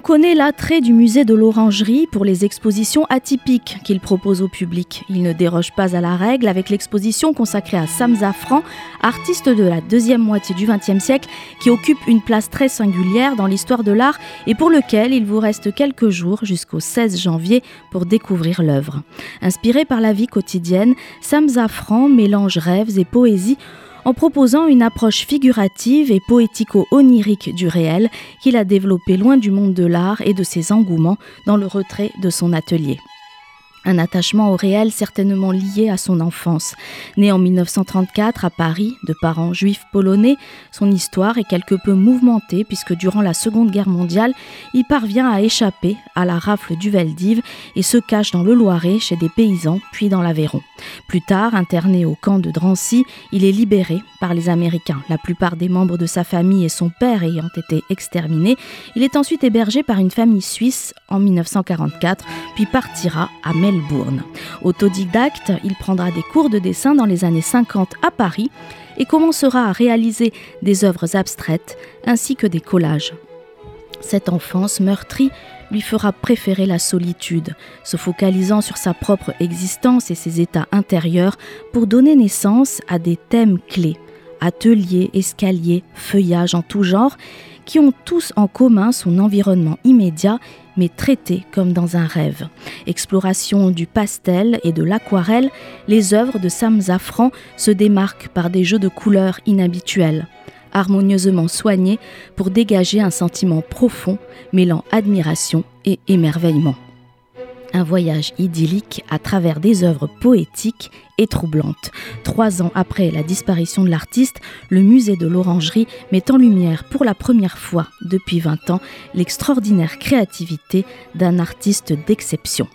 connaît l'attrait du musée de l'Orangerie pour les expositions atypiques qu'il propose au public. Il ne déroge pas à la règle avec l'exposition consacrée à Sam Zafran, artiste de la deuxième moitié du XXe siècle qui occupe une place très singulière dans l'histoire de l'art et pour lequel il vous reste quelques jours jusqu'au 16 janvier pour découvrir l'œuvre. Inspiré par la vie quotidienne, Sam Zafran mélange rêves et poésie en proposant une approche figurative et poético-onirique du réel qu'il a développé loin du monde de l'art et de ses engouements dans le retrait de son atelier. Un attachement au réel certainement lié à son enfance. Né en 1934 à Paris, de parents juifs polonais, son histoire est quelque peu mouvementée puisque durant la Seconde Guerre mondiale, il parvient à échapper à la rafle du Veldiv et se cache dans le Loiret chez des paysans, puis dans l'Aveyron. Plus tard, interné au camp de Drancy, il est libéré par les Américains. La plupart des membres de sa famille et son père ayant été exterminés, il est ensuite hébergé par une famille suisse en 1944, puis partira à Autodidacte, il prendra des cours de dessin dans les années 50 à Paris et commencera à réaliser des œuvres abstraites ainsi que des collages. Cette enfance meurtrie lui fera préférer la solitude, se focalisant sur sa propre existence et ses états intérieurs pour donner naissance à des thèmes clés, ateliers, escaliers, feuillages en tout genre, qui ont tous en commun son environnement immédiat, mais traité comme dans un rêve. Exploration du pastel et de l'aquarelle, les œuvres de Sam Zafran se démarquent par des jeux de couleurs inhabituels harmonieusement soignés pour dégager un sentiment profond mêlant admiration et émerveillement. Un voyage idyllique à travers des œuvres poétiques et troublantes. Trois ans après la disparition de l'artiste, le musée de l'Orangerie met en lumière pour la première fois depuis 20 ans l'extraordinaire créativité d'un artiste d'exception.